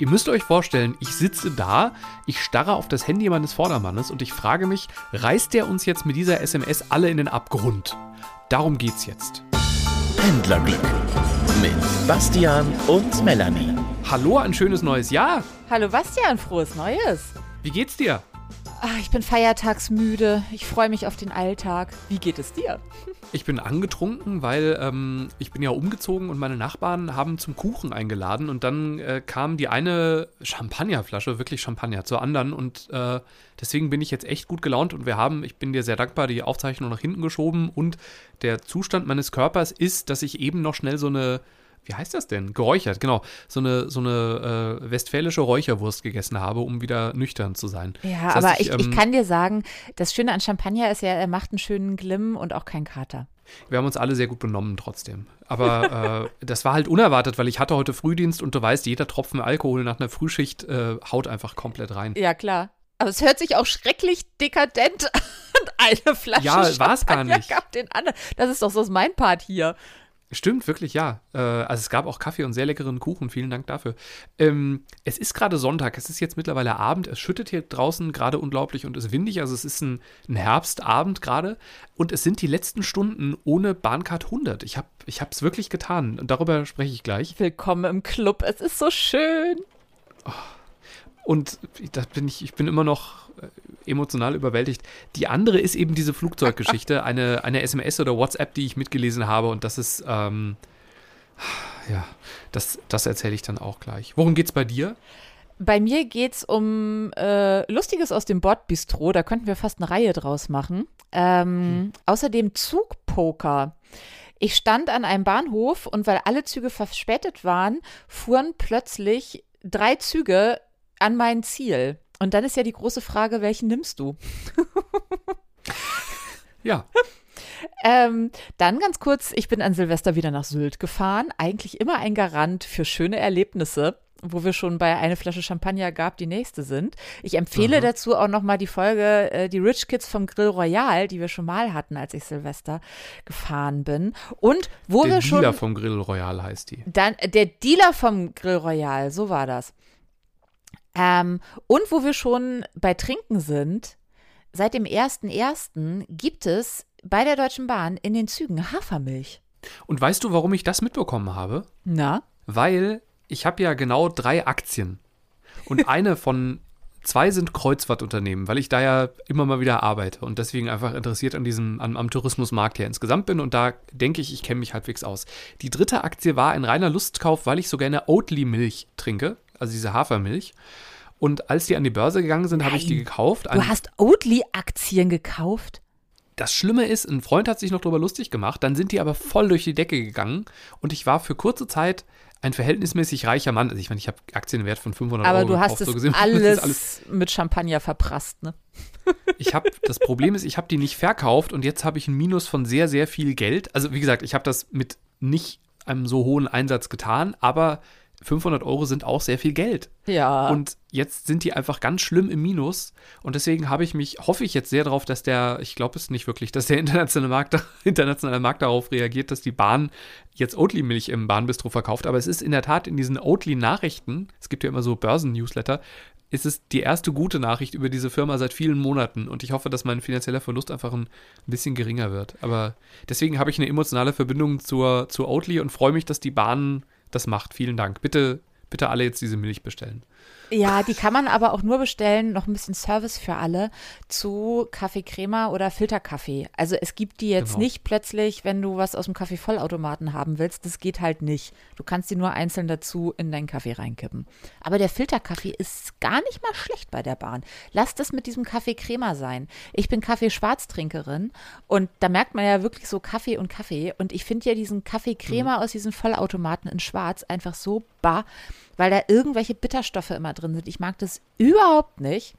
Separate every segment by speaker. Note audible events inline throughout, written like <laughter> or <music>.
Speaker 1: Ihr müsst euch vorstellen, ich sitze da, ich starre auf das Handy meines Vordermannes und ich frage mich, reißt der uns jetzt mit dieser SMS alle in den Abgrund? Darum geht's jetzt.
Speaker 2: Pendlerglück mit Bastian und Melanie.
Speaker 1: Hallo, ein schönes neues Jahr.
Speaker 3: Hallo Bastian, frohes Neues.
Speaker 1: Wie geht's dir?
Speaker 3: Ach, ich bin feiertagsmüde. Ich freue mich auf den Alltag. Wie geht es dir?
Speaker 1: Ich bin angetrunken, weil ähm, ich bin ja umgezogen und meine Nachbarn haben zum Kuchen eingeladen und dann äh, kam die eine Champagnerflasche, wirklich Champagner, zur anderen und äh, deswegen bin ich jetzt echt gut gelaunt und wir haben, ich bin dir sehr dankbar, die Aufzeichnung nach hinten geschoben und der Zustand meines Körpers ist, dass ich eben noch schnell so eine wie heißt das denn? Geräuchert, genau. So eine, so eine äh, westfälische Räucherwurst gegessen habe, um wieder nüchtern zu sein.
Speaker 3: Ja, das heißt, aber ich, ich, ähm, ich, kann dir sagen, das Schöne an Champagner ist ja, er macht einen schönen Glimm und auch keinen Kater.
Speaker 1: Wir haben uns alle sehr gut benommen trotzdem. Aber <laughs> äh, das war halt unerwartet, weil ich hatte heute Frühdienst und du weißt, jeder Tropfen Alkohol nach einer Frühschicht äh, haut einfach komplett rein.
Speaker 3: Ja, klar. Aber es hört sich auch schrecklich dekadent <laughs> an. Eine Flasche
Speaker 1: Ja, war es gar nicht.
Speaker 3: Gab den anderen. Das ist doch so mein Part hier.
Speaker 1: Stimmt, wirklich, ja. Äh, also es gab auch Kaffee und sehr leckeren Kuchen. Vielen Dank dafür. Ähm, es ist gerade Sonntag. Es ist jetzt mittlerweile Abend. Es schüttet hier draußen gerade unglaublich und es ist windig. Also es ist ein, ein Herbstabend gerade. Und es sind die letzten Stunden ohne Bahncard 100. Ich habe es wirklich getan. Und darüber spreche ich gleich.
Speaker 3: Willkommen im Club. Es ist so schön.
Speaker 1: Oh. Und da bin ich, ich bin immer noch äh, emotional überwältigt. Die andere ist eben diese Flugzeuggeschichte, <laughs> eine, eine SMS oder WhatsApp, die ich mitgelesen habe. Und das ist, ähm, ja, das, das erzähle ich dann auch gleich. Worum geht's bei dir?
Speaker 3: Bei mir geht es um äh, Lustiges aus dem Bordbistro. Da könnten wir fast eine Reihe draus machen. Ähm, hm. Außerdem Zugpoker. Ich stand an einem Bahnhof und weil alle Züge verspätet waren, fuhren plötzlich drei Züge an mein Ziel. Und dann ist ja die große Frage, welchen nimmst du?
Speaker 1: ja. <laughs>
Speaker 3: Ähm, dann ganz kurz, ich bin an Silvester wieder nach Sylt gefahren. Eigentlich immer ein Garant für schöne Erlebnisse, wo wir schon bei eine Flasche Champagner gab, die nächste sind. Ich empfehle Aha. dazu auch nochmal die Folge äh, Die Rich Kids vom Grill Royal, die wir schon mal hatten, als ich Silvester gefahren bin. Und wo
Speaker 1: der
Speaker 3: wir schon.
Speaker 1: Der Dealer vom Grill Royal heißt die.
Speaker 3: Dann, der Dealer vom Grill Royal, so war das. Ähm, und wo wir schon bei Trinken sind, seit dem 1.1. gibt es bei der Deutschen Bahn in den Zügen Hafermilch.
Speaker 1: Und weißt du, warum ich das mitbekommen habe?
Speaker 3: Na?
Speaker 1: Weil ich habe ja genau drei Aktien. Und <laughs> eine von zwei sind Kreuzfahrtunternehmen, weil ich da ja immer mal wieder arbeite und deswegen einfach interessiert an diesem, am, am Tourismusmarkt hier insgesamt bin und da denke ich, ich kenne mich halbwegs aus. Die dritte Aktie war ein reiner Lustkauf, weil ich so gerne Oatly-Milch trinke also diese Hafermilch. Und als die an die Börse gegangen sind, habe ich die gekauft.
Speaker 3: Du hast Oatly-Aktien gekauft?
Speaker 1: Das Schlimme ist, ein Freund hat sich noch darüber lustig gemacht, dann sind die aber voll durch die Decke gegangen und ich war für kurze Zeit ein verhältnismäßig reicher Mann. Also ich meine, ich habe Aktienwert von 500
Speaker 3: aber
Speaker 1: Euro
Speaker 3: du hast gekauft, so gesehen. <laughs> Alles, alles mit Champagner verprasst, ne?
Speaker 1: Ich habe das Problem ist, ich habe die nicht verkauft und jetzt habe ich ein Minus von sehr sehr viel Geld. Also wie gesagt, ich habe das mit nicht einem so hohen Einsatz getan, aber 500 Euro sind auch sehr viel Geld.
Speaker 3: Ja.
Speaker 1: Und jetzt sind die einfach ganz schlimm im Minus. Und deswegen habe ich mich, hoffe ich jetzt sehr darauf, dass der, ich glaube es nicht wirklich, dass der <laughs> internationale Markt, internationale Markt darauf reagiert, dass die Bahn jetzt Oatly-Milch im Bahnbistro verkauft. Aber es ist in der Tat in diesen Oatly-Nachrichten, es gibt ja immer so Börsen-Newsletter, ist es die erste gute Nachricht über diese Firma seit vielen Monaten. Und ich hoffe, dass mein finanzieller Verlust einfach ein bisschen geringer wird. Aber deswegen habe ich eine emotionale Verbindung zur, zu Oatly und freue mich, dass die Bahn das macht. Vielen Dank. Bitte, bitte alle jetzt diese Milch bestellen.
Speaker 3: Ja, die kann man aber auch nur bestellen, noch ein bisschen Service für alle, zu Kaffee Crema oder Filterkaffee. Also es gibt die jetzt genau. nicht plötzlich, wenn du was aus dem Kaffeevollautomaten haben willst. Das geht halt nicht. Du kannst die nur einzeln dazu in deinen Kaffee reinkippen. Aber der Filterkaffee ist gar nicht mal schlecht bei der Bahn. Lass das mit diesem Kaffee Crema sein. Ich bin Kaffee-Schwarztrinkerin und da merkt man ja wirklich so Kaffee und Kaffee. Und ich finde ja diesen Kaffee Crema mhm. aus diesen Vollautomaten in Schwarz einfach so bar weil da irgendwelche Bitterstoffe immer drin sind. Ich mag das überhaupt nicht.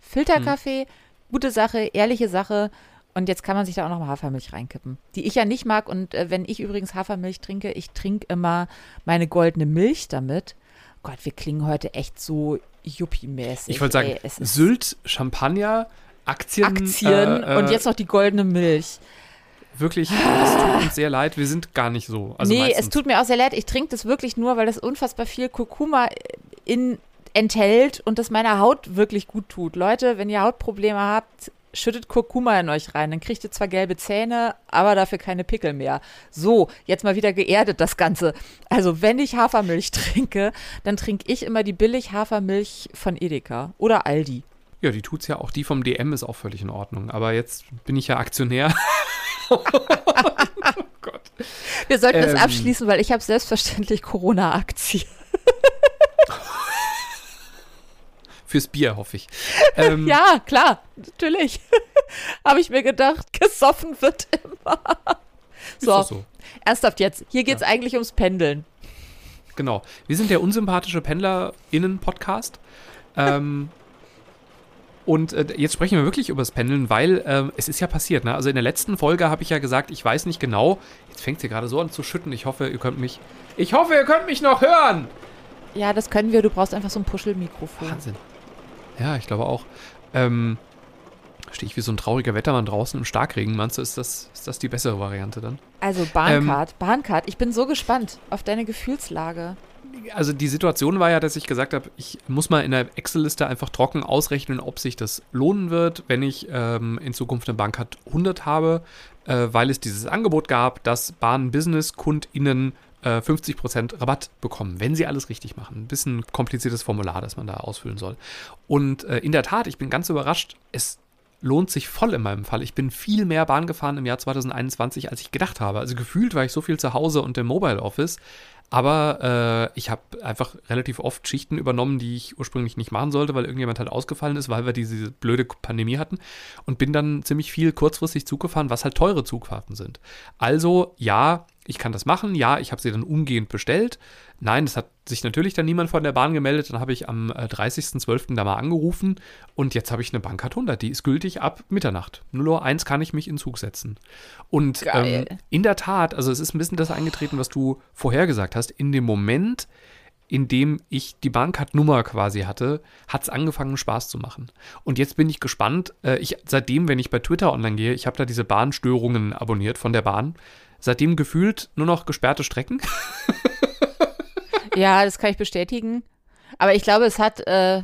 Speaker 3: Filterkaffee, hm. gute Sache, ehrliche Sache. Und jetzt kann man sich da auch noch mal Hafermilch reinkippen, die ich ja nicht mag. Und äh, wenn ich übrigens Hafermilch trinke, ich trinke immer meine goldene Milch damit. Gott, wir klingen heute echt so yuppie-mäßig.
Speaker 1: Ich wollte sagen, Ey, Sylt, Champagner, Aktien.
Speaker 3: Aktien äh, und jetzt noch die goldene Milch.
Speaker 1: Wirklich, es tut uns sehr leid, wir sind gar nicht so. Also
Speaker 3: nee, meistens. es tut mir auch sehr leid. Ich trinke das wirklich nur, weil das unfassbar viel Kurkuma in, enthält und das meiner Haut wirklich gut tut. Leute, wenn ihr Hautprobleme habt, schüttet Kurkuma in euch rein. Dann kriegt ihr zwar gelbe Zähne, aber dafür keine Pickel mehr. So, jetzt mal wieder geerdet das Ganze. Also, wenn ich Hafermilch <laughs> trinke, dann trinke ich immer die billig Hafermilch von Edeka oder Aldi.
Speaker 1: Ja, die tut's ja auch. Die vom DM ist auch völlig in Ordnung. Aber jetzt bin ich ja Aktionär. <laughs> oh
Speaker 3: Gott. Wir sollten ähm, das abschließen, weil ich habe selbstverständlich Corona-Aktien.
Speaker 1: Fürs Bier, hoffe ich. <laughs>
Speaker 3: Ähm, ja, klar, natürlich. <laughs> habe ich mir gedacht, gesoffen wird immer. So, so. ernsthaft jetzt. Hier geht es ja. eigentlich ums Pendeln.
Speaker 1: Genau. Wir sind der unsympathische PendlerInnen-Podcast. Ähm, <laughs> und äh, jetzt sprechen wir wirklich über das Pendeln, weil äh, es ist ja passiert. Ne? Also in der letzten Folge habe ich ja gesagt, ich weiß nicht genau. Jetzt fängt sie gerade so an zu schütten. Ich hoffe, ihr könnt mich. Ich hoffe, ihr könnt mich noch hören.
Speaker 3: Ja, das können wir. Du brauchst einfach so ein Puschelmikrofon.
Speaker 1: Wahnsinn. Ja, ich glaube auch. Ähm, stehe ich wie so ein trauriger Wettermann draußen im Starkregen. Meinst du, ist das, ist das die bessere Variante dann?
Speaker 3: Also Bahncard, ähm, Bahncard. Ich bin so gespannt auf deine Gefühlslage
Speaker 1: also die Situation war ja, dass ich gesagt habe, ich muss mal in der Excel-Liste einfach trocken ausrechnen, ob sich das lohnen wird, wenn ich ähm, in Zukunft eine Bank hat 100 habe, äh, weil es dieses Angebot gab, dass Bahn-Business-KundInnen äh, 50% Rabatt bekommen, wenn sie alles richtig machen. Ein bisschen kompliziertes Formular, das man da ausfüllen soll. Und äh, in der Tat, ich bin ganz überrascht, es lohnt sich voll in meinem Fall. Ich bin viel mehr Bahn gefahren im Jahr 2021, als ich gedacht habe. Also gefühlt war ich so viel zu Hause und im Mobile Office, aber äh, ich habe einfach relativ oft Schichten übernommen, die ich ursprünglich nicht machen sollte, weil irgendjemand halt ausgefallen ist, weil wir diese blöde Pandemie hatten. Und bin dann ziemlich viel kurzfristig Zug gefahren, was halt teure Zugfahrten sind. Also ja, ich kann das machen. Ja, ich habe sie dann umgehend bestellt. Nein, es hat sich natürlich dann niemand von der Bahn gemeldet. Dann habe ich am 30.12. Äh, da mal angerufen und jetzt habe ich eine Bankcard 100. Die ist gültig ab Mitternacht. 0 Uhr 1 kann ich mich in Zug setzen. Und ähm, in der Tat, also es ist ein bisschen das eingetreten, was du vorher gesagt hast. In dem Moment, in dem ich die Bahncard-Nummer quasi hatte, hat es angefangen, Spaß zu machen. Und jetzt bin ich gespannt. Äh, ich, seitdem, wenn ich bei Twitter online gehe, ich habe da diese Bahnstörungen abonniert von der Bahn. Seitdem gefühlt nur noch gesperrte Strecken.
Speaker 3: ja, das kann ich bestätigen. Aber ich glaube, es hat äh,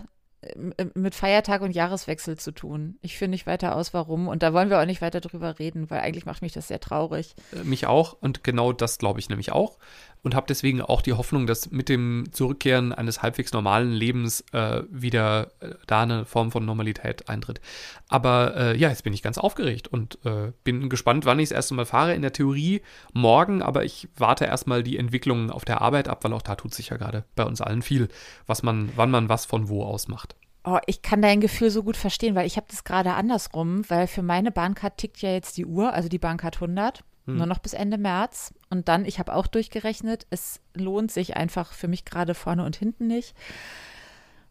Speaker 3: mit Feiertag und Jahreswechsel zu tun. Ich führe nicht weiter aus, warum. Und da wollen wir auch nicht weiter drüber reden, weil eigentlich macht mich das sehr traurig.
Speaker 1: Äh, mich auch. Und genau das glaube ich nämlich auch und habe deswegen auch die Hoffnung, dass mit dem Zurückkehren eines halbwegs normalen Lebens äh, wieder äh, da eine Form von Normalität eintritt. Aber äh, ja, jetzt bin ich ganz aufgeregt und äh, bin gespannt, wann ich das erste Mal fahre. In der Theorie morgen, aber ich warte erstmal die Entwicklungen auf der Arbeit ab, weil auch da tut sich ja gerade bei uns allen viel, was man, wann man was von wo aus macht.
Speaker 3: Oh, ich kann dein Gefühl so gut verstehen, weil ich habe das gerade andersrum, weil für meine Bahncard tickt ja jetzt die Uhr, also die Bahncard 100. Hm. Nur noch bis Ende März. Und dann, ich habe auch durchgerechnet, es lohnt sich einfach für mich gerade vorne und hinten nicht.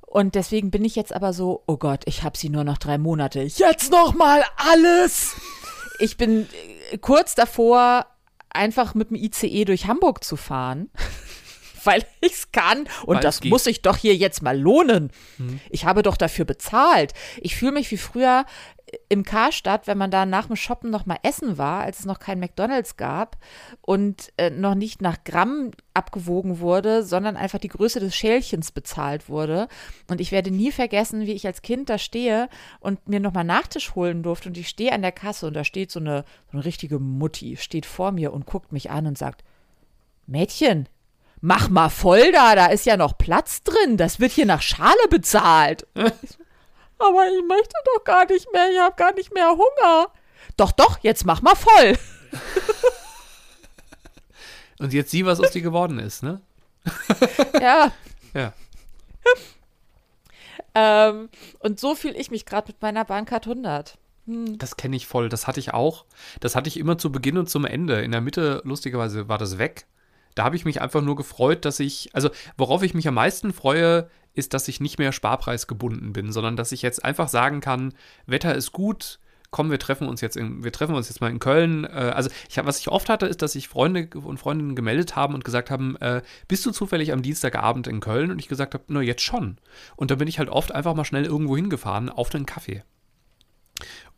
Speaker 3: Und deswegen bin ich jetzt aber so, oh Gott, ich habe sie nur noch drei Monate. Jetzt noch mal alles. Ich bin äh, kurz davor, einfach mit dem ICE durch Hamburg zu fahren <laughs> weil ich es kann. Und weil das muss sich doch hier jetzt mal lohnen. Mhm. Ich habe doch dafür bezahlt. Ich fühle mich wie früher im Karstadt, wenn man da nach dem Shoppen noch mal essen war, als es noch kein McDonalds gab und äh, noch nicht nach Gramm abgewogen wurde, sondern einfach die Größe des Schälchens bezahlt wurde. Und ich werde nie vergessen, wie ich als Kind da stehe und mir noch mal Nachtisch holen durfte. Und ich stehe an der Kasse und da steht so eine, so eine richtige Mutti, steht vor mir und guckt mich an und sagt, Mädchen, mach mal voll da, da ist ja noch Platz drin, das wird hier nach Schale bezahlt. <laughs> Aber ich möchte doch gar nicht mehr, ich habe gar nicht mehr Hunger. Doch, doch, jetzt mach mal voll. <laughs>
Speaker 1: Und jetzt sieh, was aus dir geworden ist, ne? <laughs>
Speaker 3: ja.
Speaker 1: Ja.
Speaker 3: ähm, und so fühle ich mich gerade mit meiner Bahncard 100. Hm.
Speaker 1: Das kenne ich voll. Das hatte ich auch. Das hatte ich immer zu Beginn und zum Ende. In der Mitte, lustigerweise, war das weg. Da habe ich mich einfach nur gefreut, dass ich, also worauf ich mich am meisten freue, ist, dass ich nicht mehr sparpreisgebunden bin, sondern dass ich jetzt einfach sagen kann, Wetter ist gut, komm, wir treffen uns jetzt in, wir treffen uns jetzt mal in Köln. Äh, also ich was ich oft hatte, ist, dass sich Freunde und Freundinnen gemeldet haben und gesagt haben, äh, bist du zufällig am Dienstagabend in Köln? Und ich gesagt habe, na jetzt schon. Und da bin ich halt oft einfach mal schnell irgendwo hingefahren auf einen Kaffee.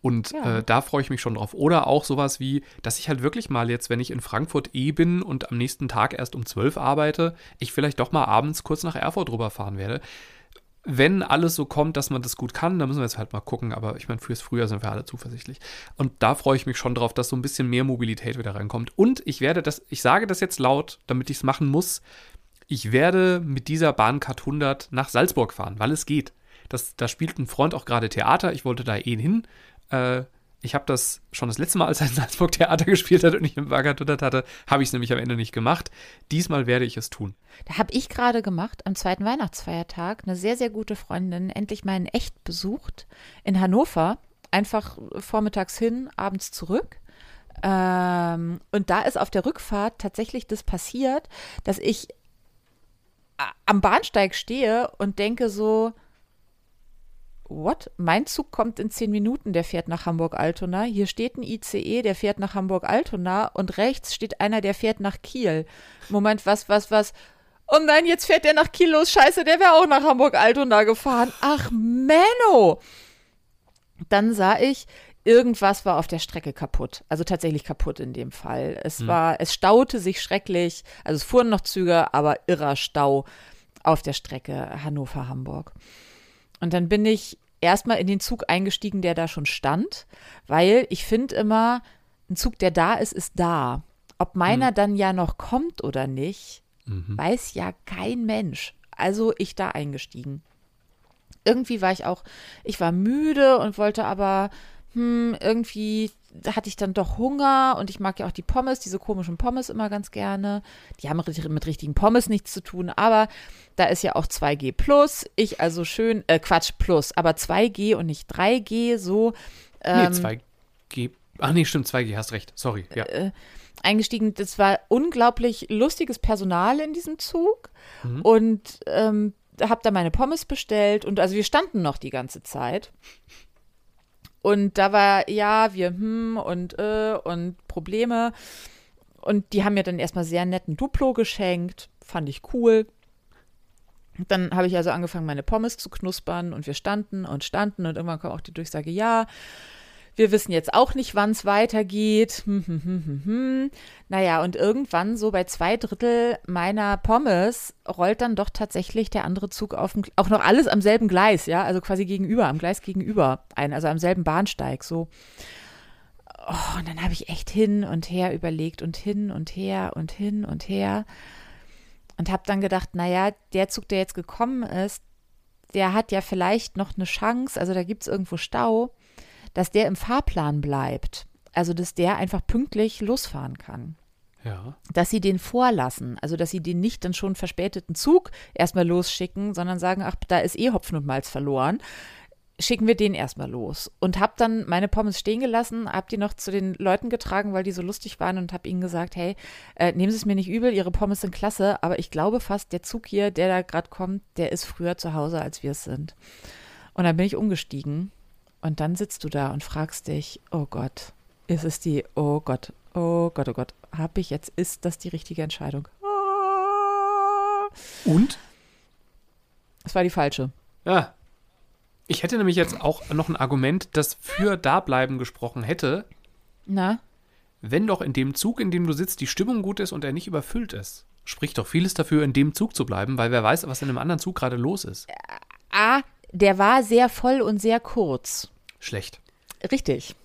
Speaker 1: Und
Speaker 3: Ja.
Speaker 1: äh, da freue ich mich schon drauf. Oder auch sowas wie, dass ich halt wirklich mal jetzt, wenn ich in Frankfurt eh bin und am nächsten Tag erst um 12 arbeite, ich vielleicht doch mal abends kurz nach Erfurt rüberfahren werde. Wenn alles so kommt, dass man das gut kann, dann müssen wir jetzt halt mal gucken. Aber ich meine, fürs Frühjahr sind wir alle zuversichtlich. Und da freue ich mich schon drauf, dass so ein bisschen mehr Mobilität wieder reinkommt. Und ich werde das, ich sage das jetzt laut, damit ich es machen muss. Ich werde mit dieser Bahncard 100 nach Salzburg fahren, weil es geht. Das, da spielt ein Freund auch gerade Theater. Ich wollte da eh hin. Äh, ich habe das schon das letzte Mal, als er in Salzburg Theater <laughs> gespielt hat und ich im 100 hatte, habe ich es nämlich am Ende nicht gemacht. Diesmal werde ich es tun.
Speaker 3: Da habe ich gerade gemacht, am zweiten Weihnachtsfeiertag, eine sehr, sehr gute Freundin endlich mal in echt besucht in Hannover. Einfach vormittags hin, abends zurück. Ähm, und da ist auf der Rückfahrt tatsächlich das passiert, dass ich a- am Bahnsteig stehe und denke so, what? Mein Zug kommt in zehn Minuten, der fährt nach Hamburg-Altona. Hier steht ein ICE, der fährt nach Hamburg-Altona und rechts steht einer, der fährt nach Kiel. Moment, was, was, was? Oh nein, jetzt fährt der nach Kiel los. Scheiße, der wäre auch nach Hamburg-Altona gefahren. Ach, Menno! Dann sah ich, irgendwas war auf der Strecke kaputt. Also tatsächlich kaputt in dem Fall. Es war, es staute sich schrecklich. Also es fuhren noch Züge, aber irrer Stau auf der Strecke Hannover-Hamburg. Und dann bin ich erstmal in den Zug eingestiegen, der da schon stand, weil ich finde immer, ein Zug, der da ist, ist da. Ob meiner dann ja noch kommt oder nicht, weiß ja kein Mensch. Also ich da eingestiegen. Irgendwie war ich auch, ich war müde und wollte aber, hm, irgendwie hatte ich dann doch Hunger und ich mag ja auch die Pommes, diese komischen Pommes immer ganz gerne. Die haben mit, richtigen Pommes nichts zu tun, aber da ist ja auch 2G plus. Ich also schön, äh, Quatsch, plus, aber 2G und nicht 3G, so ähm,
Speaker 1: nee, 2G. Ach nee, stimmt, 2G, hast recht. Sorry. Ja.
Speaker 3: eingestiegen. Das war unglaublich lustiges Personal in diesem Zug und ähm, habe da meine Pommes bestellt und also wir standen noch die ganze Zeit. Und da war, ja, wir, hm, und, äh, und Probleme. Und die haben mir dann erstmal sehr netten Duplo geschenkt. Fand ich cool. Dann habe ich also angefangen, meine Pommes zu knuspern und wir standen und standen und irgendwann kam auch die Durchsage, ja, wir wissen jetzt auch nicht, wann es weitergeht. Hm, hm, hm, hm, hm. Naja, und irgendwann, so bei zwei Drittel meiner Pommes, rollt dann doch tatsächlich der andere Zug auf dem, auch noch alles am selben Gleis, ja, also quasi gegenüber, am Gleis gegenüber ein, also am selben Bahnsteig, so. Oh, und dann habe ich echt hin und her überlegt und hin und her und hin und her und habe dann gedacht, naja, der Zug, der jetzt gekommen ist, der hat ja vielleicht noch eine Chance, also da gibt es irgendwo Stau, dass der im Fahrplan bleibt. Also, dass der einfach pünktlich losfahren kann.
Speaker 1: ja.
Speaker 3: Dass sie den vorlassen. Also, dass sie den nicht dann schon verspäteten Zug erstmal losschicken, sondern sagen, ach, da ist eh Hopfen und Malz verloren. Schicken wir den erstmal los. Und habe dann meine Pommes stehen gelassen, habe die noch zu den Leuten getragen, weil die so lustig waren und habe ihnen gesagt, hey, äh, nehmen Sie es mir nicht übel, Ihre Pommes sind klasse, aber ich glaube fast, der Zug hier, der da gerade kommt, der ist früher zu Hause, als wir es sind. Und dann bin ich umgestiegen und dann sitzt du da und fragst dich, oh Gott, ist es die, oh Gott, oh Gott, oh Gott, habe ich jetzt, ist das die richtige Entscheidung? Ah.
Speaker 1: Und?
Speaker 3: Es war die falsche.
Speaker 1: Ja. Ich hätte nämlich jetzt auch noch ein Argument, das für Dableiben gesprochen hätte,
Speaker 3: Na?
Speaker 1: wenn doch in dem Zug, in dem du sitzt, die Stimmung gut ist und er nicht überfüllt ist. Spricht doch vieles dafür, in dem Zug zu bleiben, weil wer weiß, was in einem anderen Zug gerade los ist.
Speaker 3: Ah, der war sehr voll und sehr kurz.
Speaker 1: Schlecht.
Speaker 3: Richtig.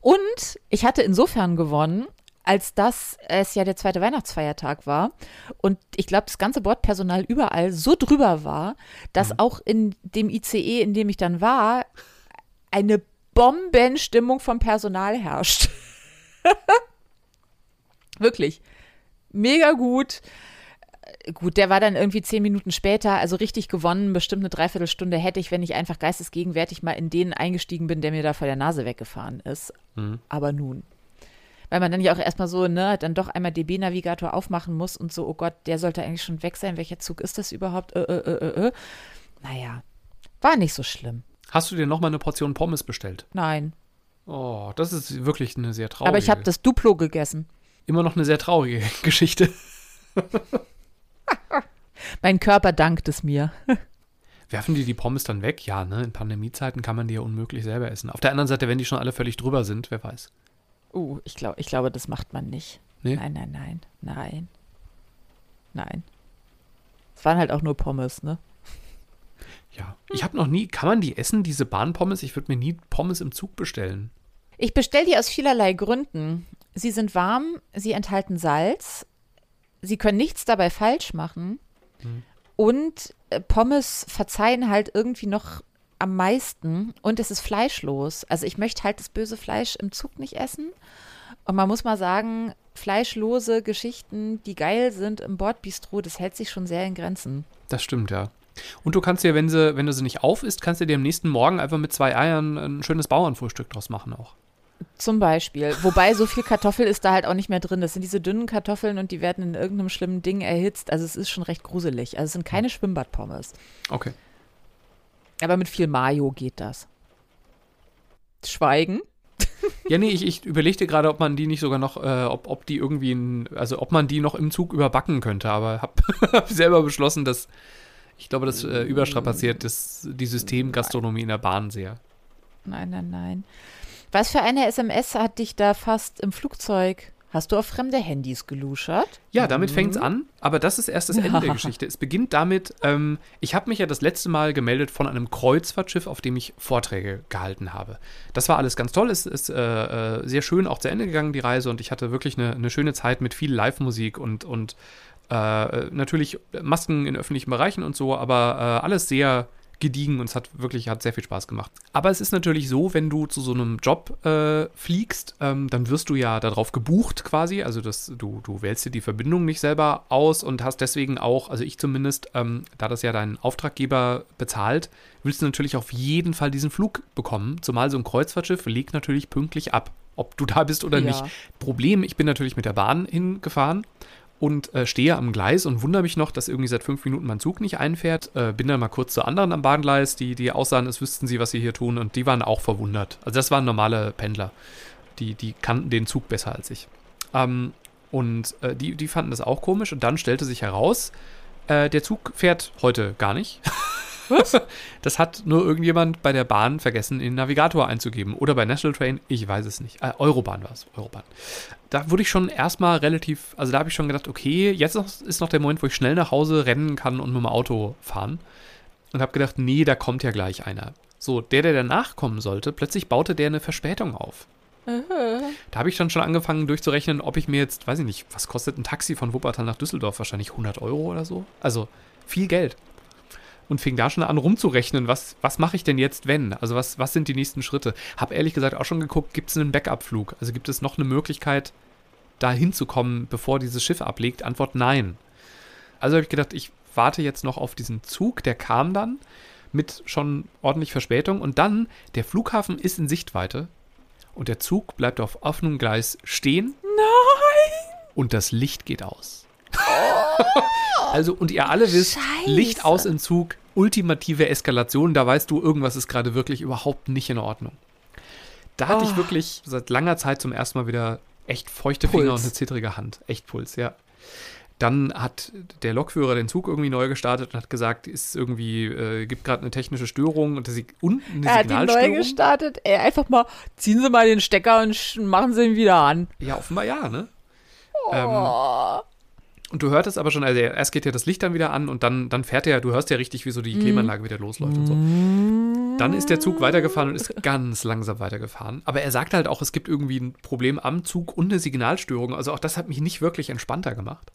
Speaker 3: Und ich hatte insofern gewonnen, als dass es ja der zweite Weihnachtsfeiertag war und ich glaube, das ganze Bordpersonal überall so drüber war, dass auch in dem ICE, in dem ich dann war, eine Bombenstimmung vom Personal herrscht. <laughs> Wirklich. Mega gut. Gut, der war dann irgendwie zehn Minuten später, also richtig gewonnen, bestimmt eine Dreiviertelstunde hätte ich, wenn ich einfach geistesgegenwärtig mal in den eingestiegen bin, der mir da vor der Nase weggefahren ist. Aber nun. Weil man dann ja auch erstmal so, ne, dann doch einmal DB-Navigator aufmachen muss und so, oh Gott, der sollte eigentlich schon weg sein. Welcher Zug ist das überhaupt? Äh, äh, äh, äh, äh. Naja, war nicht so schlimm.
Speaker 1: Hast du dir nochmal eine Portion Pommes bestellt?
Speaker 3: Nein.
Speaker 1: Oh, das ist wirklich eine sehr traurige.
Speaker 3: Aber ich habe das Duplo gegessen.
Speaker 1: immer noch eine sehr traurige <laughs> Geschichte.
Speaker 3: Mein Körper dankt es mir.
Speaker 1: Werfen die die Pommes dann weg? Ja, ne? In Pandemiezeiten kann man die ja unmöglich selber essen. Auf der anderen Seite, wenn die schon alle völlig drüber sind, wer weiß.
Speaker 3: Uh, ich, glaub, ich glaube, das macht man nicht. Nee? Nein, nein, nein, nein. Nein. Es waren halt auch nur Pommes, ne?
Speaker 1: Ja. Ich habe noch nie, kann man die essen, diese Bahnpommes? Ich würde mir nie Pommes im Zug bestellen.
Speaker 3: Ich bestelle die aus vielerlei Gründen. Sie sind warm, sie enthalten Salz, sie können nichts dabei falsch machen. Hm. Und äh, Pommes verzeihen halt irgendwie noch am meisten und es ist fleischlos. Also ich möchte halt das böse Fleisch im Zug nicht essen. Und man muss mal sagen, fleischlose Geschichten, die geil sind im Bordbistro, das hält sich schon sehr in Grenzen.
Speaker 1: Das stimmt, ja. Und du kannst dir, wenn, sie, wenn du sie nicht auf isst, kannst du dir am nächsten Morgen einfach mit zwei Eiern ein schönes Bauernfrühstück draus machen auch.
Speaker 3: Zum Beispiel. Wobei so viel Kartoffel ist da halt auch nicht mehr drin. Das sind diese dünnen Kartoffeln und die werden in irgendeinem schlimmen Ding erhitzt. Also es ist schon recht gruselig. Also es sind keine Schwimmbadpommes.
Speaker 1: Okay.
Speaker 3: Aber mit viel Mayo geht das. Schweigen.
Speaker 1: Ja, nee, ich, ich überlegte gerade, ob man die nicht sogar noch, äh, ob, ob die irgendwie, in, also ob man die noch im Zug überbacken könnte, aber habe <laughs> hab selber beschlossen, dass ich glaube, das äh, überstrapaziert das, die Systemgastronomie in der Bahn sehr.
Speaker 3: Nein, nein, nein. Was für eine SMS hat dich da fast im Flugzeug? Hast du auf fremde Handys geluschert?
Speaker 1: Ja, damit mhm. fängt es an, aber das ist erst das Ende der <laughs> Geschichte. Es beginnt damit, ähm, ich habe mich ja das letzte Mal gemeldet von einem Kreuzfahrtschiff, auf dem ich Vorträge gehalten habe. Das war alles ganz toll, es ist äh, äh, sehr schön auch zu Ende gegangen, die Reise, und ich hatte wirklich eine, eine schöne Zeit mit viel Live-Musik und, und äh, natürlich Masken in öffentlichen Bereichen und so, aber äh, alles sehr gediegen und es hat wirklich hat sehr viel Spaß gemacht. Aber es ist natürlich so, wenn du zu so einem Job äh, fliegst, ähm, dann wirst du ja darauf gebucht quasi. Also das, du, du wählst dir die Verbindung nicht selber aus und hast deswegen auch, also ich zumindest, ähm, da das ja dein Auftraggeber bezahlt, willst du natürlich auf jeden Fall diesen Flug bekommen. Zumal so ein Kreuzfahrtschiff legt natürlich pünktlich ab, ob du da bist oder ja. nicht. Problem, ich bin natürlich mit der Bahn hingefahren und äh, stehe am Gleis und wundere mich noch, dass irgendwie seit fünf Minuten mein Zug nicht einfährt. Äh, bin dann mal kurz zu anderen am Bahngleis, die, die aussahen, als wüssten sie, was sie hier tun und die waren auch verwundert. Also das waren normale Pendler. Die, die kannten den Zug besser als ich. Ähm, und äh, die, die fanden das auch komisch und dann stellte sich heraus, äh, der Zug fährt heute gar nicht. <laughs> Was? <laughs> Das hat nur irgendjemand bei der Bahn vergessen, in den Navigator einzugeben. Oder bei National Train, ich weiß es nicht. Äh, Eurobahn war es, Eurobahn. Da wurde ich schon erstmal relativ, also da habe ich schon gedacht, okay, jetzt ist noch der Moment, wo ich schnell nach Hause rennen kann und mit dem Auto fahren. Und habe gedacht, nee, da kommt ja gleich einer. So, der, der danach kommen sollte, plötzlich baute der eine Verspätung auf. Da habe ich dann schon angefangen durchzurechnen, ob ich mir jetzt, weiß ich nicht, was kostet ein Taxi von Wuppertal nach Düsseldorf? Wahrscheinlich 100 Euro oder so. Also viel Geld und fing da schon an rumzurechnen, was, was mache ich denn jetzt, wenn? Also was, was sind die nächsten Schritte? Hab ehrlich gesagt auch schon geguckt, gibt es einen Backup-Flug? Also gibt es noch eine Möglichkeit, da hinzukommen, bevor dieses Schiff ablegt? Antwort nein. Also habe ich gedacht, ich warte jetzt noch auf diesen Zug, der kam dann mit schon ordentlich Verspätung und dann, der Flughafen ist in Sichtweite und der Zug bleibt auf offenem Gleis stehen.
Speaker 3: Nein!
Speaker 1: Und das Licht geht aus. <laughs> Also, und ihr alle wisst, Scheiße. Licht aus im Zug, ultimative Eskalation, da weißt du, irgendwas ist gerade wirklich überhaupt nicht in Ordnung. Da hatte oh. ich wirklich seit langer Zeit zum ersten Mal wieder echt feuchte Puls. Finger und eine zittrige Hand. Echt Puls, ja. Dann hat der Lokführer den Zug irgendwie neu gestartet und hat gesagt, ist irgendwie, äh, gibt gerade eine technische Störung und, das, und eine
Speaker 3: Er hat ihn neu gestartet, ey, einfach mal, ziehen Sie mal den Stecker und machen Sie ihn wieder an.
Speaker 1: Ja, offenbar ja, ne? Oh. Ähm, und du hörtest aber schon, also erst geht ja das Licht dann wieder an und dann, dann fährt er, du hörst ja richtig, wie so die mhm. Klimaanlage wieder losläuft und so. Dann ist der Zug weitergefahren und ist <laughs> ganz langsam weitergefahren. Aber er sagt halt auch, es gibt irgendwie ein Problem am Zug und eine Signalstörung. Also auch das hat mich nicht wirklich entspannter gemacht.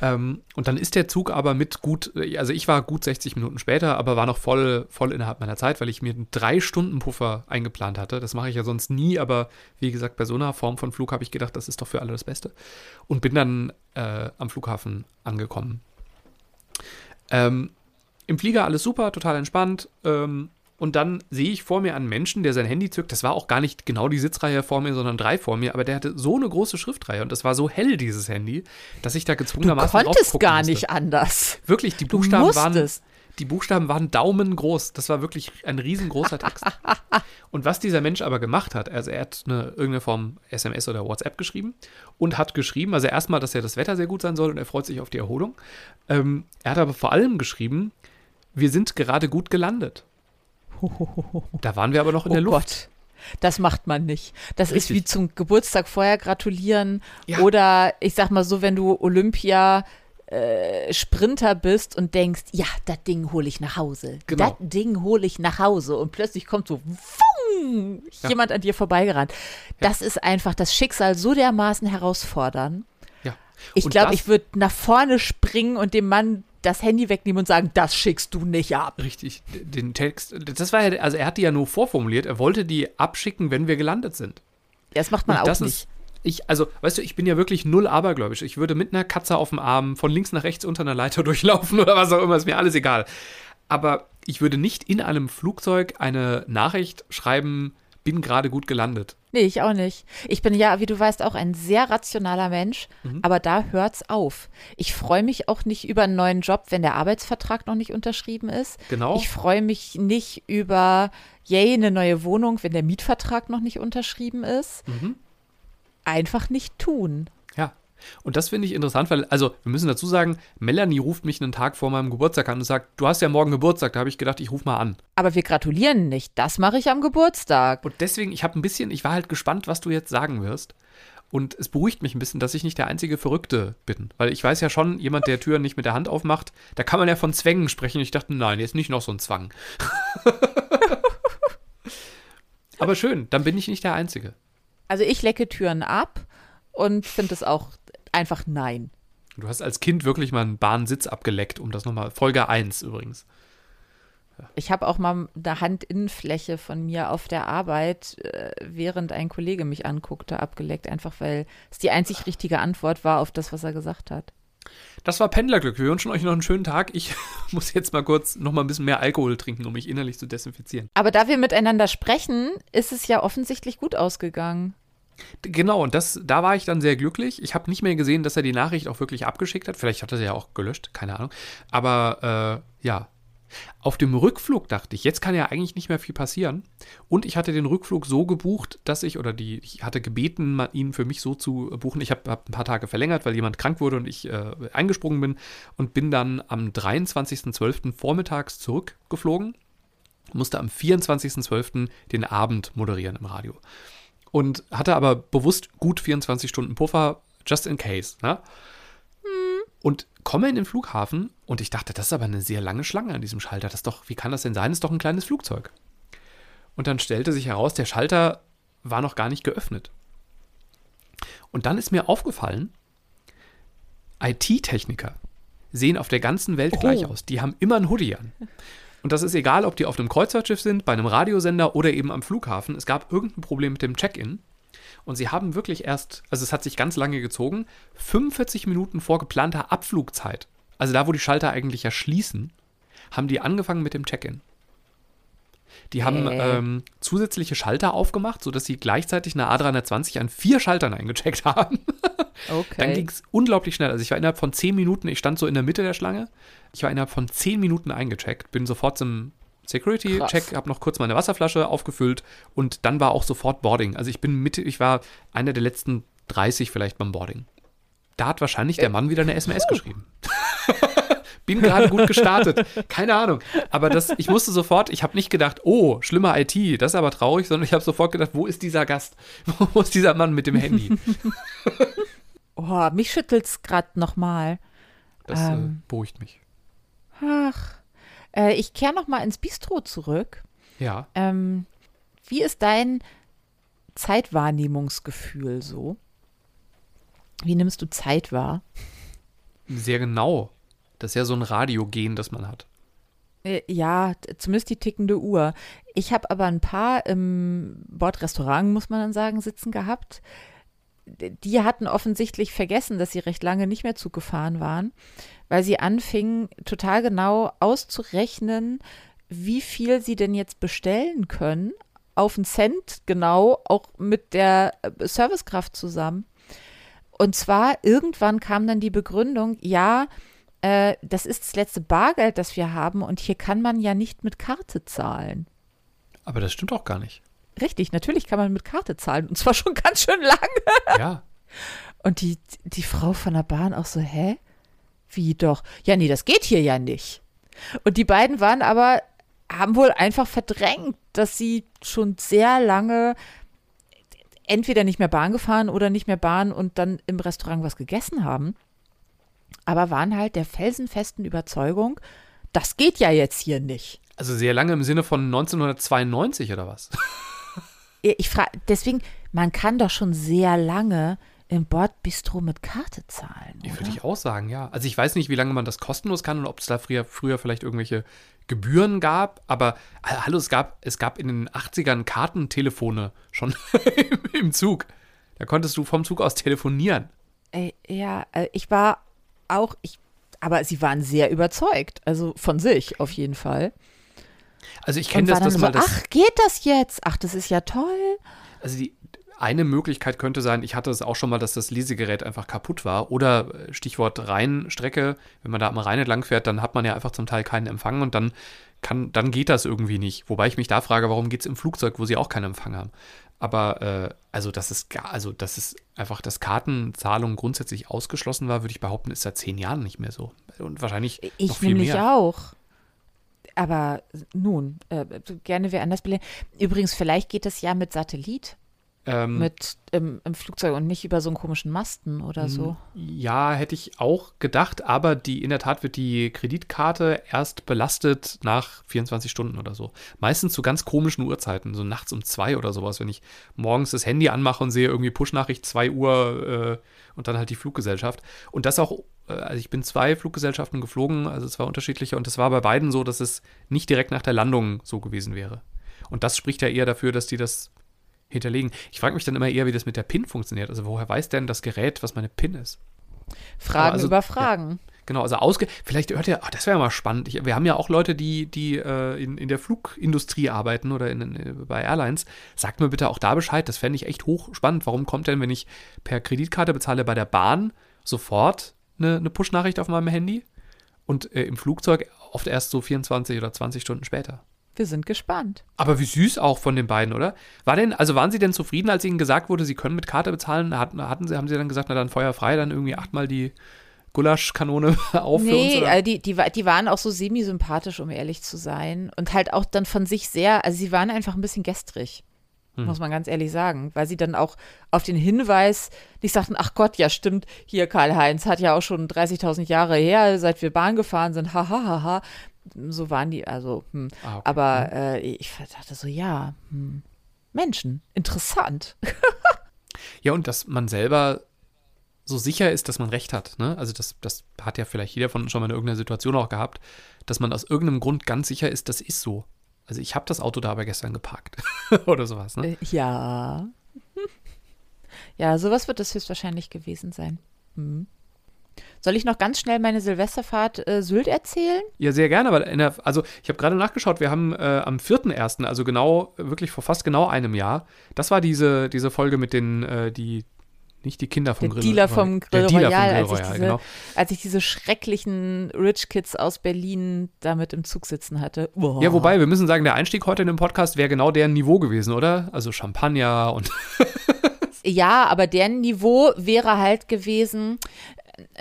Speaker 1: Ähm, und dann ist der Zug aber mit gut, also ich war gut 60 Minuten später, aber war noch voll, voll innerhalb meiner Zeit, weil ich mir einen drei Stunden Puffer eingeplant hatte. Das mache ich ja sonst nie, aber wie gesagt, bei so einer Form von Flug habe ich gedacht, das ist doch für alle das Beste. Und bin dann äh, am Flughafen angekommen. Ähm, Im Flieger alles super, total entspannt. Ähm, und dann sehe ich vor mir einen Menschen, der sein Handy zückt. Das war auch gar nicht genau die Sitzreihe vor mir, sondern drei vor mir. Aber der hatte so eine große Schriftreihe und das war so hell, dieses Handy, dass ich da gezwungenermaßen
Speaker 3: Du konntest gar musste. nicht anders.
Speaker 1: Wirklich, die Buchstaben waren die Buchstaben waren daumengroß. Das war wirklich ein riesengroßer Text. <laughs> und was dieser Mensch aber gemacht hat, also er hat eine, irgendeine Form SMS oder WhatsApp geschrieben und hat geschrieben, also erstmal, dass ja das Wetter sehr gut sein soll und er freut sich auf die Erholung. Ähm, er hat aber vor allem geschrieben, wir sind gerade gut gelandet. <laughs> Da waren wir aber noch in
Speaker 3: oh
Speaker 1: der Luft.
Speaker 3: Gott. Das macht man nicht. Das
Speaker 1: Richtig.
Speaker 3: ist wie zum Geburtstag vorher gratulieren.
Speaker 1: Ja.
Speaker 3: Oder ich sag mal so, wenn du Olympia äh, Sprinter bist und denkst, ja, das Ding hole ich nach Hause.
Speaker 1: Genau.
Speaker 3: Das Ding hole ich nach Hause. Und plötzlich kommt so wung,
Speaker 1: Ja.
Speaker 3: jemand an dir vorbeigerannt. Das ist einfach das Schicksal so dermaßen herausfordern.
Speaker 1: Ja.
Speaker 3: Ich glaube, ich würde nach vorne springen und dem Mann das Handy wegnehmen und sagen, das schickst du nicht ab.
Speaker 1: Richtig, den Text, das war ja, also er hat die ja nur vorformuliert, er wollte die abschicken, wenn wir gelandet sind.
Speaker 3: Das macht man
Speaker 1: Und
Speaker 3: auch
Speaker 1: das
Speaker 3: nicht.
Speaker 1: ist, ich, also, weißt du, ich bin ja wirklich null abergläubisch. Ich würde mit einer Katze auf dem Arm von links nach rechts unter einer Leiter <laughs> durchlaufen oder was auch immer, ist mir alles egal. Aber ich würde nicht in einem Flugzeug eine Nachricht schreiben, bin gerade gut gelandet.
Speaker 3: Nee, ich auch nicht. Ich bin ja, wie du weißt, auch ein sehr rationaler Mensch,
Speaker 1: Mhm.
Speaker 3: aber da hört's auf. Ich freue mich auch nicht über einen neuen Job, wenn der Arbeitsvertrag noch nicht unterschrieben ist.
Speaker 1: Genau.
Speaker 3: Ich freue mich nicht über, yay, eine neue Wohnung, wenn der Mietvertrag noch nicht unterschrieben ist.
Speaker 1: Mhm.
Speaker 3: Einfach nicht tun.
Speaker 1: Und das finde ich interessant, weil, also, wir müssen dazu sagen, Melanie ruft mich einen Tag vor meinem Geburtstag an und sagt, du hast ja morgen Geburtstag. Da habe ich gedacht, ich rufe mal an.
Speaker 3: Aber wir gratulieren nicht. Das mache ich am Geburtstag.
Speaker 1: Und deswegen, ich habe ein bisschen, ich war halt gespannt, was du jetzt sagen wirst. Und es beruhigt mich ein bisschen, dass ich nicht der einzige Verrückte bin. Weil ich weiß ja schon, jemand, der Türen nicht mit der Hand aufmacht, da kann man ja von Zwängen sprechen. Ich dachte, nein, jetzt nicht noch so ein Zwang. <laughs> Aber schön, dann bin ich nicht der Einzige.
Speaker 3: Also ich lecke Türen ab und finde es auch einfach nein.
Speaker 1: Du hast als Kind wirklich mal einen Bahnsitz abgeleckt, um das nochmal, Folge 1 übrigens.
Speaker 3: Ich habe auch mal eine Handinnenfläche von mir auf der Arbeit, äh, während ein Kollege mich anguckte, abgeleckt, einfach weil es die einzig richtige Antwort war auf das, was er gesagt hat.
Speaker 1: Das war Pendlerglück. Wir wünschen euch noch einen schönen Tag. Ich <laughs> muss jetzt mal kurz noch mal ein bisschen mehr Alkohol trinken, um mich innerlich zu desinfizieren.
Speaker 3: Aber da wir miteinander sprechen, ist es ja offensichtlich gut ausgegangen.
Speaker 1: Genau, und das, da war ich dann sehr glücklich. Ich habe nicht mehr gesehen, dass er die Nachricht auch wirklich abgeschickt hat. Vielleicht hat er sie ja auch gelöscht, keine Ahnung. Aber äh, ja, auf dem Rückflug dachte ich, jetzt kann ja eigentlich nicht mehr viel passieren. Und ich hatte den Rückflug so gebucht, dass ich, oder die, ich hatte gebeten, ihn für mich so zu buchen. Ich habe hab ein paar Tage verlängert, weil jemand krank wurde und ich äh, eingesprungen bin und bin dann am 23.12. vormittags zurückgeflogen. Musste am 24.12. den Abend moderieren im Radio und hatte aber bewusst gut 24 Stunden Puffer, just in case. Ne? Und komme in den Flughafen und ich dachte, das ist aber eine sehr lange Schlange an diesem Schalter. Das doch, wie kann das denn sein? Das ist doch ein kleines Flugzeug. Und dann stellte sich heraus, der Schalter war noch gar nicht geöffnet. Und dann ist mir aufgefallen, IT-Techniker sehen auf der ganzen Welt
Speaker 3: Oh.
Speaker 1: gleich aus. Die haben immer ein Hoodie an. Und das ist egal, ob die auf einem Kreuzfahrtschiff sind, bei einem Radiosender oder eben am Flughafen. Es gab irgendein Problem mit dem Check-in. Und sie haben wirklich erst, also es hat sich ganz lange gezogen, 45 Minuten vor geplanter Abflugzeit, also da, wo die Schalter eigentlich ja schließen, haben die angefangen mit dem Check-in. Die haben
Speaker 3: Äh.
Speaker 1: ähm, zusätzliche Schalter aufgemacht, sodass sie gleichzeitig eine A320 an vier Schaltern eingecheckt <laughs> haben.
Speaker 3: Okay.
Speaker 1: Dann ging es unglaublich schnell. Also ich war innerhalb von 10 Minuten, ich stand so in der Mitte der Schlange. Ich war innerhalb von 10 Minuten eingecheckt, bin sofort zum Security-Check, habe noch kurz meine Wasserflasche aufgefüllt und dann war auch sofort Boarding. Also ich bin Mitte, ich war einer der letzten 30 vielleicht beim Boarding. Da hat wahrscheinlich der Mann wieder eine SMS geschrieben. <laughs> bin gerade gut gestartet. Keine Ahnung. Aber das, ich musste sofort, ich habe nicht gedacht, oh, schlimmer IT, das ist aber traurig, sondern ich habe sofort gedacht, wo ist dieser Gast? <laughs> Wo ist dieser Mann mit dem Handy? <laughs>
Speaker 3: Oh, mich schüttelt's gerade nochmal.
Speaker 1: Das
Speaker 3: Ähm.
Speaker 1: äh, beruhigt mich.
Speaker 3: Ach, äh, ich kehre nochmal ins Bistro zurück.
Speaker 1: Ja.
Speaker 3: Ähm, wie ist dein Zeitwahrnehmungsgefühl so? Wie nimmst du Zeit wahr?
Speaker 1: Sehr genau. Das ist ja so ein Radiogen, das man hat.
Speaker 3: Äh, Ja, zumindest die tickende Uhr. Ich habe aber ein paar im Bordrestaurant, muss man dann sagen, sitzen gehabt. Die hatten offensichtlich vergessen, dass sie recht lange nicht mehr Zug gefahren waren, weil sie anfingen, total genau auszurechnen, wie viel sie denn jetzt bestellen können, auf einen Cent genau, auch mit der äh, Servicekraft zusammen. Und zwar irgendwann kam dann die Begründung, ja, äh, das ist das letzte Bargeld, das wir haben und hier kann man ja nicht mit Karte zahlen.
Speaker 1: Aber das stimmt auch gar nicht.
Speaker 3: Richtig, natürlich kann man mit Karte zahlen und zwar schon ganz schön lang.
Speaker 1: Ja.
Speaker 3: Und die, die Frau von der Bahn auch so, hä? Wie doch? Ja, nee, das geht hier ja nicht. Und die beiden waren aber, haben wohl einfach verdrängt, dass sie schon sehr lange entweder nicht mehr Bahn gefahren oder nicht mehr Bahn und dann im Restaurant was gegessen haben. Aber waren halt der felsenfesten Überzeugung, das geht ja jetzt hier nicht.
Speaker 1: Also sehr lange im Sinne von 1992 oder was? <laughs>
Speaker 3: Ich frage, deswegen, man kann doch schon sehr lange im Bordbistro mit Karte zahlen.
Speaker 1: Oder? Würde ich auch sagen, ja. Also ich weiß nicht, wie lange man das kostenlos kann und ob es da früher, früher vielleicht irgendwelche Gebühren gab, aber äh, hallo, es gab, es gab in den 80ern Kartentelefone schon <laughs> im Zug. Da konntest du vom Zug aus telefonieren.
Speaker 3: Äh, ja, äh, ich war auch, ich, aber sie waren sehr überzeugt, also von sich auf jeden Fall.
Speaker 1: Also ich kenne das, das
Speaker 3: so,
Speaker 1: mal. Das,
Speaker 3: ach, geht das jetzt? Ach, das ist ja toll.
Speaker 1: Also die eine Möglichkeit könnte sein, ich hatte es auch schon mal, dass das Lesegerät einfach kaputt war. Oder äh, Stichwort Rheinstrecke, wenn man da am Rhein entlang fährt, dann hat man ja einfach zum Teil keinen Empfang und dann kann, dann geht das irgendwie nicht. Wobei ich mich da frage, warum geht es im Flugzeug, wo sie auch keinen Empfang haben. Aber äh, also, dass es also, dass es einfach, dass Kartenzahlung grundsätzlich ausgeschlossen war, würde ich behaupten, ist seit zehn Jahren nicht mehr so. Und wahrscheinlich
Speaker 3: ich
Speaker 1: noch viel
Speaker 3: nämlich
Speaker 1: mehr.
Speaker 3: auch. Aber nun, äh, gerne wer anders belehren. Übrigens, vielleicht geht das ja mit Satellit.
Speaker 1: Ähm,
Speaker 3: mit im, im, Flugzeug und nicht über so einen komischen Masten oder so.
Speaker 1: Ja, hätte ich auch gedacht, aber die in der Tat wird die Kreditkarte erst belastet nach 24 Stunden oder so. Meistens zu ganz komischen Uhrzeiten, so nachts um zwei oder sowas, wenn ich morgens das Handy anmache und sehe irgendwie Push-Nachricht 2 Uhr äh, und dann halt die Fluggesellschaft. Und das auch, also ich bin zwei Fluggesellschaften geflogen, also zwei unterschiedliche, und das war bei beiden so, dass es nicht direkt nach der Landung so gewesen wäre. Und das spricht ja eher dafür, dass die das hinterlegen. Ich frage mich dann immer eher, wie das mit der PIN funktioniert. Also woher weiß denn das Gerät, was meine PIN ist?
Speaker 3: Fragen also, über Fragen.
Speaker 1: Ja, genau, also ausge vielleicht hört ihr, oh, das wäre ja mal spannend. Ich, wir haben ja auch Leute, die, die äh, in, in der Flugindustrie arbeiten oder in, in, bei Airlines. Sagt mir bitte auch da Bescheid, das fände ich echt hochspannend. Warum kommt denn, wenn ich per Kreditkarte bezahle bei der Bahn, sofort eine, eine Push-Nachricht auf meinem Handy und äh, im Flugzeug oft erst so 24 oder 20 Stunden später?
Speaker 3: Wir sind gespannt.
Speaker 1: Aber wie süß auch von den beiden, oder? War denn, also waren Sie denn zufrieden, als Ihnen gesagt wurde, Sie können mit Karte bezahlen? Hatten, hatten Sie, haben Sie dann gesagt, na dann Feuer frei, dann irgendwie achtmal die Gulaschkanone <laughs> auf
Speaker 3: nee,
Speaker 1: für uns? Oder?
Speaker 3: Äh, die, die, die waren auch so semi-sympathisch, um ehrlich zu sein. Und halt auch dann von sich sehr, also sie waren einfach ein bisschen gestrig. Hm. Muss man ganz ehrlich sagen, weil sie dann auch auf den Hinweis nicht sagten, ach Gott, ja stimmt, hier Karl-Heinz hat ja auch schon 30.000 Jahre her, seit wir Bahn gefahren sind, hahaha, ha, ha, ha so waren die, also, hm. ah, okay. aber äh, ich dachte so, ja, hm. Menschen, interessant. <laughs>
Speaker 1: ja, und dass man selber so sicher ist, dass man recht hat. Ne? Also das, das hat ja vielleicht jeder von uns schon mal in irgendeiner Situation auch gehabt, dass man aus irgendeinem Grund ganz sicher ist, das ist so. Also ich habe das Auto da aber gestern geparkt <laughs> oder sowas. Ne?
Speaker 3: Äh, ja. Ja, sowas wird das höchstwahrscheinlich gewesen sein. Hm. Soll ich noch ganz schnell meine Silvesterfahrt äh, Sylt erzählen?
Speaker 1: Ja, sehr gerne, weil der, also ich habe gerade nachgeschaut, wir haben äh, am 4.1., also genau, wirklich vor fast genau einem Jahr, das war diese, diese Folge mit den, äh, die, nicht die Kinder vom
Speaker 3: der
Speaker 1: Grill.
Speaker 3: Dealer vom Grill
Speaker 1: der Dealer
Speaker 3: Royal,
Speaker 1: vom Grill
Speaker 3: als, ich
Speaker 1: Royal,
Speaker 3: diese,
Speaker 1: genau.
Speaker 3: als ich diese schrecklichen Rich Kids aus Berlin damit im Zug sitzen hatte.
Speaker 1: Oh. Ja, wobei, wir müssen sagen, der Einstieg heute in dem Podcast wäre genau deren Niveau gewesen, oder? Also Champagner und
Speaker 3: Ja, aber deren Niveau wäre halt gewesen,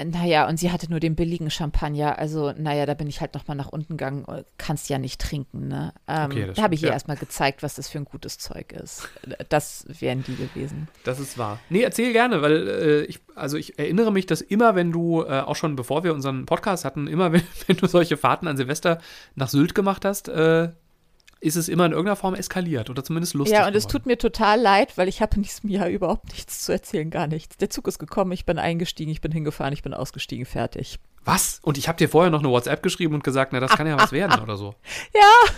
Speaker 3: naja, und sie hatte nur den billigen Champagner. Also, naja, da bin ich halt nochmal nach unten gegangen. Kannst ja nicht trinken, ne? Ähm, okay, da habe ich ihr ja. erstmal gezeigt, was das für ein gutes Zeug ist. Das wären die gewesen.
Speaker 1: Das ist wahr. Nee, erzähl gerne, weil äh, ich, also ich erinnere mich, dass immer, wenn du, äh, auch schon bevor wir unseren Podcast hatten, immer, wenn, <laughs> wenn, du solche Fahrten an Silvester nach Sylt gemacht hast, äh, ist es immer in irgendeiner Form eskaliert oder zumindest lustig.
Speaker 3: Ja, und
Speaker 1: geworden.
Speaker 3: es tut mir total leid, weil ich habe in <laughs> diesem Jahr überhaupt nichts zu erzählen, gar nichts. Der Zug ist gekommen, ich bin eingestiegen, ich bin hingefahren, ich bin ausgestiegen, fertig.
Speaker 1: Was? Und ich habe dir vorher noch eine WhatsApp geschrieben und gesagt, na, das kann ja was werden oder so. <laughs>
Speaker 3: Ja,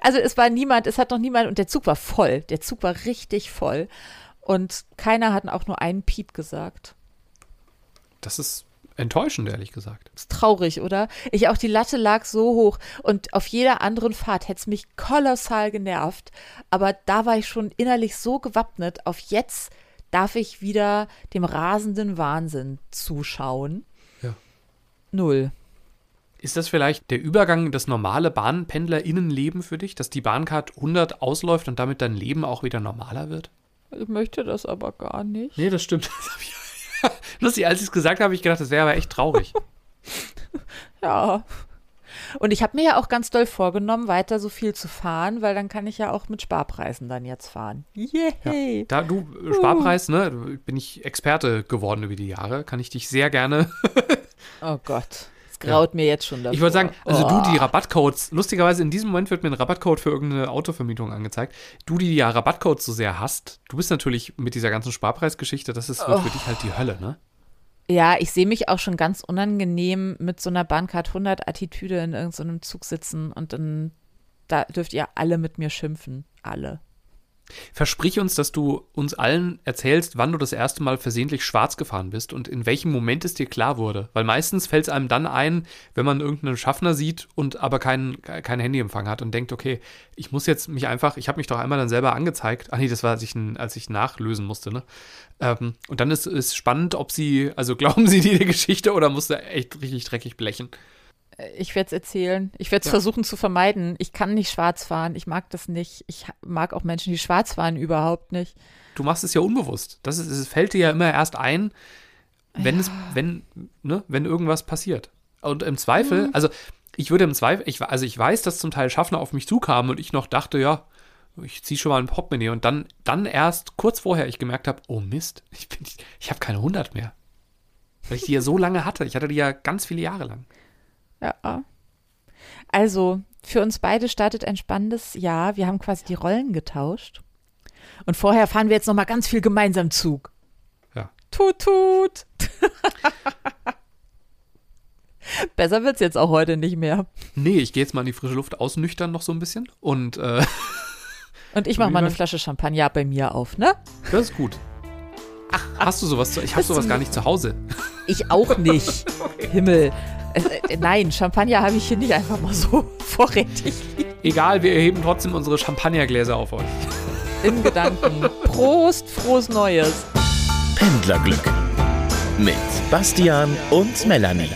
Speaker 3: also es war niemand, es hat noch niemand und der Zug war voll. Der Zug war richtig voll und keiner hat auch nur einen Piep gesagt.
Speaker 1: Das ist enttäuschend, ehrlich gesagt.
Speaker 3: Ist traurig, oder? Ich auch, die Latte lag so hoch und auf jeder anderen Fahrt hätte es mich kolossal genervt. Aber da war ich schon innerlich so gewappnet. Auf jetzt darf ich wieder dem rasenden Wahnsinn zuschauen.
Speaker 1: Ja.
Speaker 3: Null.
Speaker 1: Ist das vielleicht der Übergang in das normale BahnpendlerInnenleben für dich, dass die Bahncard 100 ausläuft und damit dein Leben auch wieder normaler wird?
Speaker 3: Ich möchte das aber gar nicht.
Speaker 1: Nee, das stimmt. <laughs> Das habe ich <laughs> Lustig, als ich es gesagt habe, habe ich gedacht, das wäre aber echt traurig. <laughs>
Speaker 3: ja. Und ich habe mir ja auch ganz doll vorgenommen, weiter so viel zu fahren, weil dann kann ich ja auch mit Sparpreisen dann jetzt fahren. Yay!
Speaker 1: Ja, da du Sparpreis, ne, bin ich Experte geworden über die Jahre, kann ich dich sehr gerne.
Speaker 3: oh Gott. Graut ja. mir jetzt schon davor.
Speaker 1: Ich wollte sagen, also oh. du die Rabattcodes, lustigerweise in diesem Moment wird mir ein Rabattcode für irgendeine Autovermietung angezeigt. Du, die ja Rabattcodes so sehr hast, du bist natürlich mit dieser ganzen Sparpreisgeschichte, das ist oh. für dich halt die Hölle, ne?
Speaker 3: Ja, ich sehe mich auch schon ganz unangenehm mit so einer Bahncard 100 Attitüde in irgendeinem Zug sitzen und dann da dürft ihr alle mit mir schimpfen. Alle.
Speaker 1: Versprich uns, dass du uns allen erzählst, wann du das erste Mal versehentlich schwarz gefahren bist und in welchem Moment es dir klar wurde. Weil meistens fällt es einem dann ein, wenn man irgendeinen Schaffner sieht und aber keinen kein Handyempfang hat und denkt, okay, ich muss jetzt mich einfach, ich habe mich doch einmal dann selber angezeigt. Ach nee, das war, als ich, als ich nachlösen musste, ne? Ähm, und dann ist es spannend, ob sie, also <laughs> glauben sie die Geschichte oder musste echt richtig dreckig blechen.
Speaker 3: Ich werde es erzählen. Ich werde es ja. versuchen zu vermeiden. Ich kann nicht schwarz fahren. Ich mag das nicht. Ich mag auch Menschen, die schwarz fahren, überhaupt nicht.
Speaker 1: Du machst es ja unbewusst. Das ist, es fällt dir ja immer erst ein, wenn ja. es, wenn, ne, wenn irgendwas passiert. Und im Zweifel, mhm. also ich würde im Zweifel, ich, also ich weiß, dass zum Teil Schaffner auf mich zukamen und ich noch dachte, ja, ich ziehe schon mal ein Portemonnaie und dann, dann erst kurz vorher ich gemerkt habe, oh Mist, ich, bin, ich habe keine 100 mehr. Weil ich die ja so lange hatte. Ich hatte die ja ganz viele Jahre lang.
Speaker 3: Ja. Also, für uns beide startet ein spannendes Jahr. Wir haben quasi die Rollen getauscht. Und vorher fahren wir jetzt noch mal ganz viel gemeinsam Zug.
Speaker 1: Ja.
Speaker 3: Tut, tut. <laughs> Besser wird es jetzt auch heute nicht mehr.
Speaker 1: Nee, ich gehe jetzt mal in die frische Luft ausnüchtern noch so ein bisschen und äh, <laughs>
Speaker 3: Und ich mache mal eine Flasche Champagner bei mir auf, ne?
Speaker 1: Das ist gut. Ach, hast du sowas? Zu, ich habe sowas gar nicht zu Hause.
Speaker 3: Ich auch nicht. <laughs> okay. Himmel. Äh, nein, Champagner habe ich hier nicht einfach mal so <laughs> vorrätig.
Speaker 1: Egal, wir erheben trotzdem unsere Champagnergläser auf euch.
Speaker 3: Im Gedanken. Prost, frohes Neues.
Speaker 2: Pendlerglück mit Bastian und Melanie.